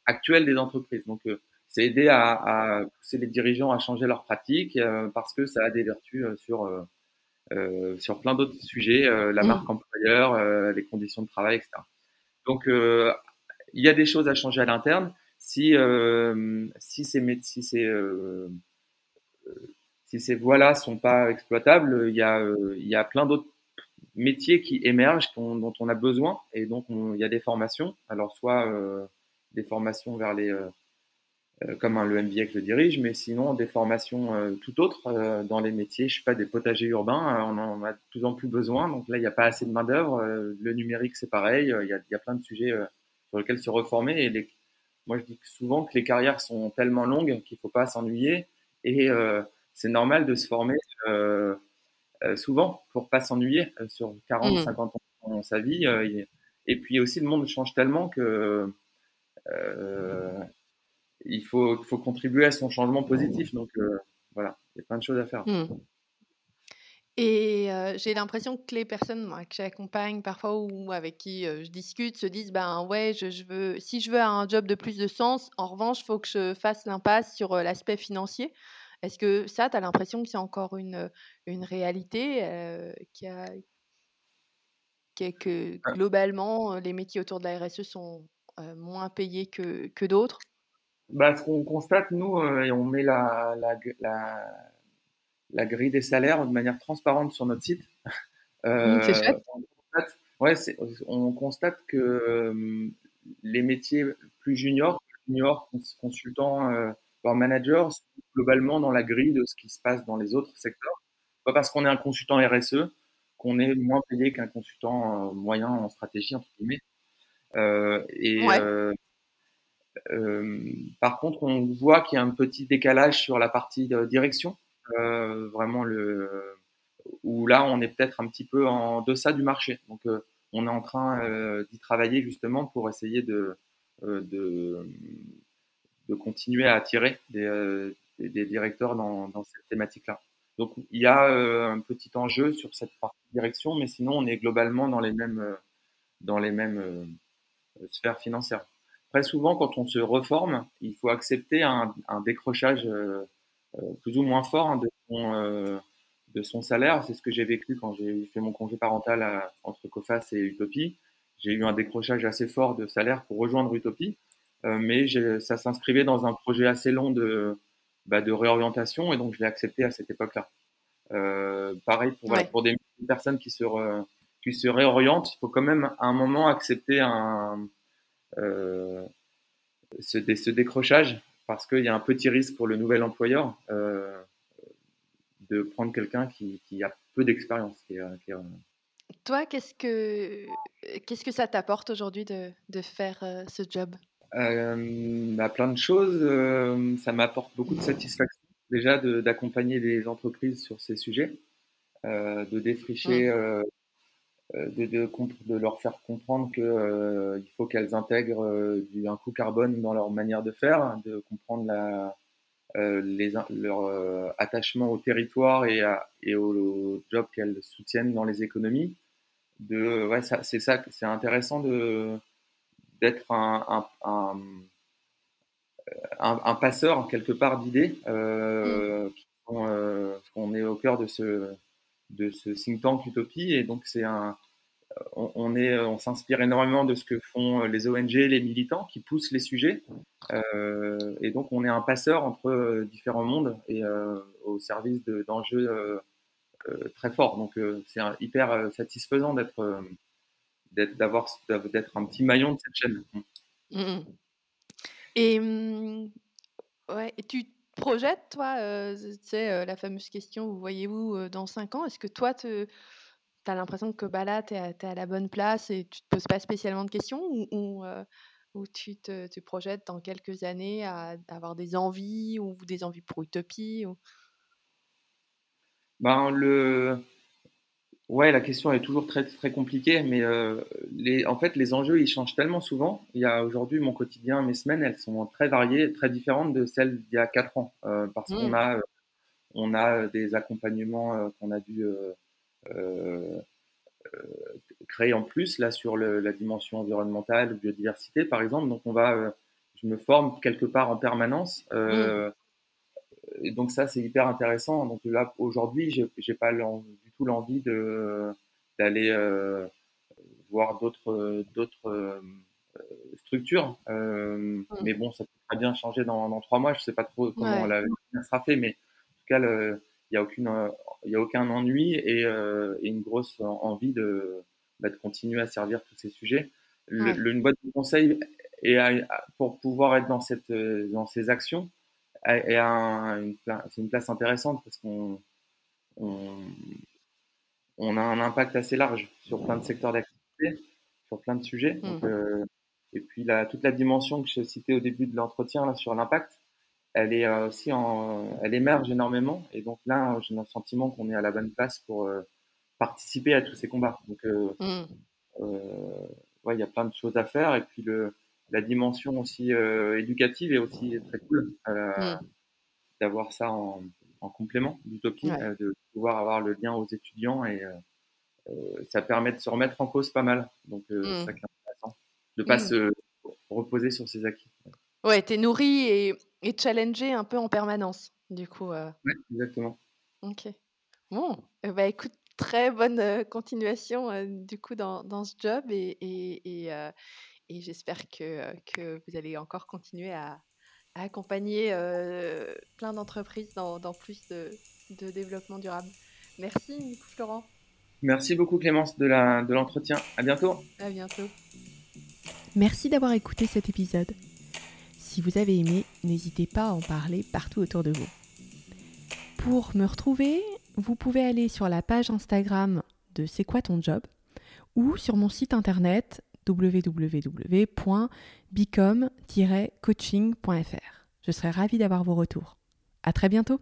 actuelles des entreprises. Donc, euh, c'est aider à, à, pousser les dirigeants à changer leurs pratiques parce que ça a des vertus sur sur plein d'autres sujets, la mmh. marque employeur, les conditions de travail, etc. Donc, il y a des choses à changer à l'interne. Si si ces si ces si ces voies-là sont pas exploitables, il y a il y a plein d'autres métiers qui émergent, dont on a besoin, et donc il y a des formations. Alors soit euh, des formations vers les, euh, euh, comme un, le MBA que je dirige, mais sinon des formations tout autres dans les métiers, je sais pas, des potagers urbains, on en a de plus en plus besoin. Donc là, il n'y a pas assez de main d'œuvre. le numérique, c'est pareil. Il y, a, y, a, plein de sujets sur lesquels se reformer. Et les, moi, je dis souvent que les carrières sont tellement longues qu'il faut pas s'ennuyer. Et c'est normal de se former euh, souvent pour pas s'ennuyer euh, sur 40, 50 mmh. ans dans sa vie. Euh, et puis aussi, le monde change tellement que il faut, faut contribuer à son changement positif. Donc voilà, il y a plein de choses à faire. Mmh. Et j'ai l'impression que les personnes que j'accompagne parfois ou avec qui je discute se disent ben ouais, je, je, veux, si je veux un job de plus de sens, en revanche, il faut que je fasse l'impasse sur l'aspect financier. Est-ce que ça, tu as l'impression que c'est encore une, une réalité qui a, que ah. globalement, les métiers autour de la RSE sont moins payés que, que d'autres? Bah, Ce qu'on constate, nous, et on met la, la, la, grille des salaires de manière transparente sur notre site. Mmh, c'est chouette. ouais, on constate que les métiers plus juniors, juniors, consultants, leur manager globalement dans la grille de ce qui se passe dans les autres secteurs. Pas parce qu'on est un consultant RSE qu'on est moins payé qu'un consultant euh, moyen en stratégie, entre guillemets. Euh, et euh, euh, par contre, on voit qu'il y a un petit décalage sur la partie de direction, euh, vraiment le où là, on est peut-être un petit peu en deçà du marché. Donc, on est en train d'y travailler justement pour essayer de, de continuer à attirer des, euh, des, directeurs dans, cette thématique-là. Donc il y a euh, un petit enjeu sur cette partie direction, mais sinon on est globalement dans les mêmes, euh, dans les mêmes sphères financières. Très souvent, quand on se reforme, il faut accepter un, un décrochage plus ou moins fort hein, de, son, de son salaire. C'est ce que j'ai vécu quand j'ai fait mon congé parental à, entre COFAS et Utopie. J'ai eu un décrochage assez fort de salaire pour rejoindre Utopie. Euh, mais ça s'inscrivait dans un projet assez long de, bah, de réorientation et donc je l'ai accepté à cette époque-là. Euh, pareil pour, pour des personnes qui se, qui se réorientent, il faut quand même à un moment accepter un, euh, ce, ce, décrochage parce qu'il y a un petit risque pour le nouvel employeur euh, de prendre quelqu'un qui, qui, a peu d'expérience. Toi, qu'est-ce que, qu'est-ce que ça t'apporte aujourd'hui de, de faire euh, ce job? Euh, bah, plein de choses. Euh, ça m'apporte beaucoup de satisfaction déjà d'accompagner les entreprises sur ces sujets, de défricher, mmh. De, de, de, leur faire comprendre qu'il faut qu'elles intègrent un coût carbone dans leur manière de faire, de comprendre la, les, leur attachement au territoire et, à, et au, job qu'elles soutiennent dans les économies. De, ouais, c'est ça, c'est intéressant de d'être un, un, un, passeur quelque part d'idées. Euh, mm. euh, on est au cœur de ce, de ce think tank Utopie et donc c'est un, on, est, on s'inspire énormément de ce que font les ONG, les militants qui poussent les sujets. Euh, et donc on est un passeur entre différents mondes et au service d'enjeux très forts. Donc c'est hyper satisfaisant d'être d'avoir d'être un petit maillon de cette chaîne. Mm. Et, mmh, ouais, tu projettes, toi, tu sais, la fameuse question, vous voyez-vous dans 5 ans? Est-ce que toi, tu as l'impression que bah, là, tu es, à la bonne place et tu te poses pas spécialement de questions? Ou, tu te projettes dans quelques années à, avoir des envies ou des envies pour Utopie ou... ben, le, Ouais, la question est toujours très très compliquée, mais euh, les, en fait les enjeux ils changent tellement souvent. Il y a aujourd'hui mon quotidien, mes semaines, elles sont très variées, très différentes de celles d'il y a quatre ans, euh, parce qu'on mmh. a on a des accompagnements euh, qu'on a dû créer en plus là sur la dimension environnementale, biodiversité par exemple. Donc on va, je me forme quelque part en permanence. Mmh. Et donc ça c'est hyper intéressant. Donc là aujourd'hui j'ai pas du tout l'envie de d'aller euh, voir d'autres d'autres euh, structures. Euh, mmh. Mais bon, ça peut très bien changer dans, dans trois mois. Je sais pas trop comment la la sera fait, mais en tout cas, il n'y a aucune, il y a aucun ennui et, et une grosse envie de, bah, de continuer à servir tous ces sujets. Le, une boîte de conseil et pour pouvoir être dans cette dans ces actions une, c'est une place intéressante parce qu'on on a un impact assez large sur plein de secteurs d'activité, sur plein de sujets. Mmh. Euh, et puis la, toute la dimension que je citais au début de l'entretien sur l'impact, elle est euh, aussi en, elle émerge énormément. Et donc là, j'ai le sentiment qu'on est à la bonne place pour euh, participer à tous ces combats. Donc, mmh. ouais, il y a plein de choses à faire. Et puis le, la dimension aussi éducative est aussi très cool mmh. d'avoir ça en, en complément d'Utopie, euh, de pouvoir avoir le lien aux étudiants et euh, euh, ça permet de se remettre en cause pas mal. Donc, mmh. ça qui est intéressant, de ne pas mmh. se reposer sur ses acquis. Ouais, tu es nourri et, et challengé un peu en permanence, du coup. Oui, exactement. Ok. Bon, bah écoute, très bonne continuation du coup dans, dans, ce job et, et, et, et j'espère que, que, vous allez encore continuer à, accompagner euh, plein d'entreprises dans, dans, plus de, de, développement durable. Merci, Florent. Merci beaucoup, Clémence, de l'entretien. De à bientôt. À bientôt. Merci d'avoir écouté cet épisode. Si vous avez aimé, n'hésitez pas à en parler partout autour de vous. Pour me retrouver, vous pouvez aller sur la page Instagram de C'est quoi ton job ou sur mon site internet www.bicom-coaching.fr. Je serai ravie d'avoir vos retours. À très bientôt!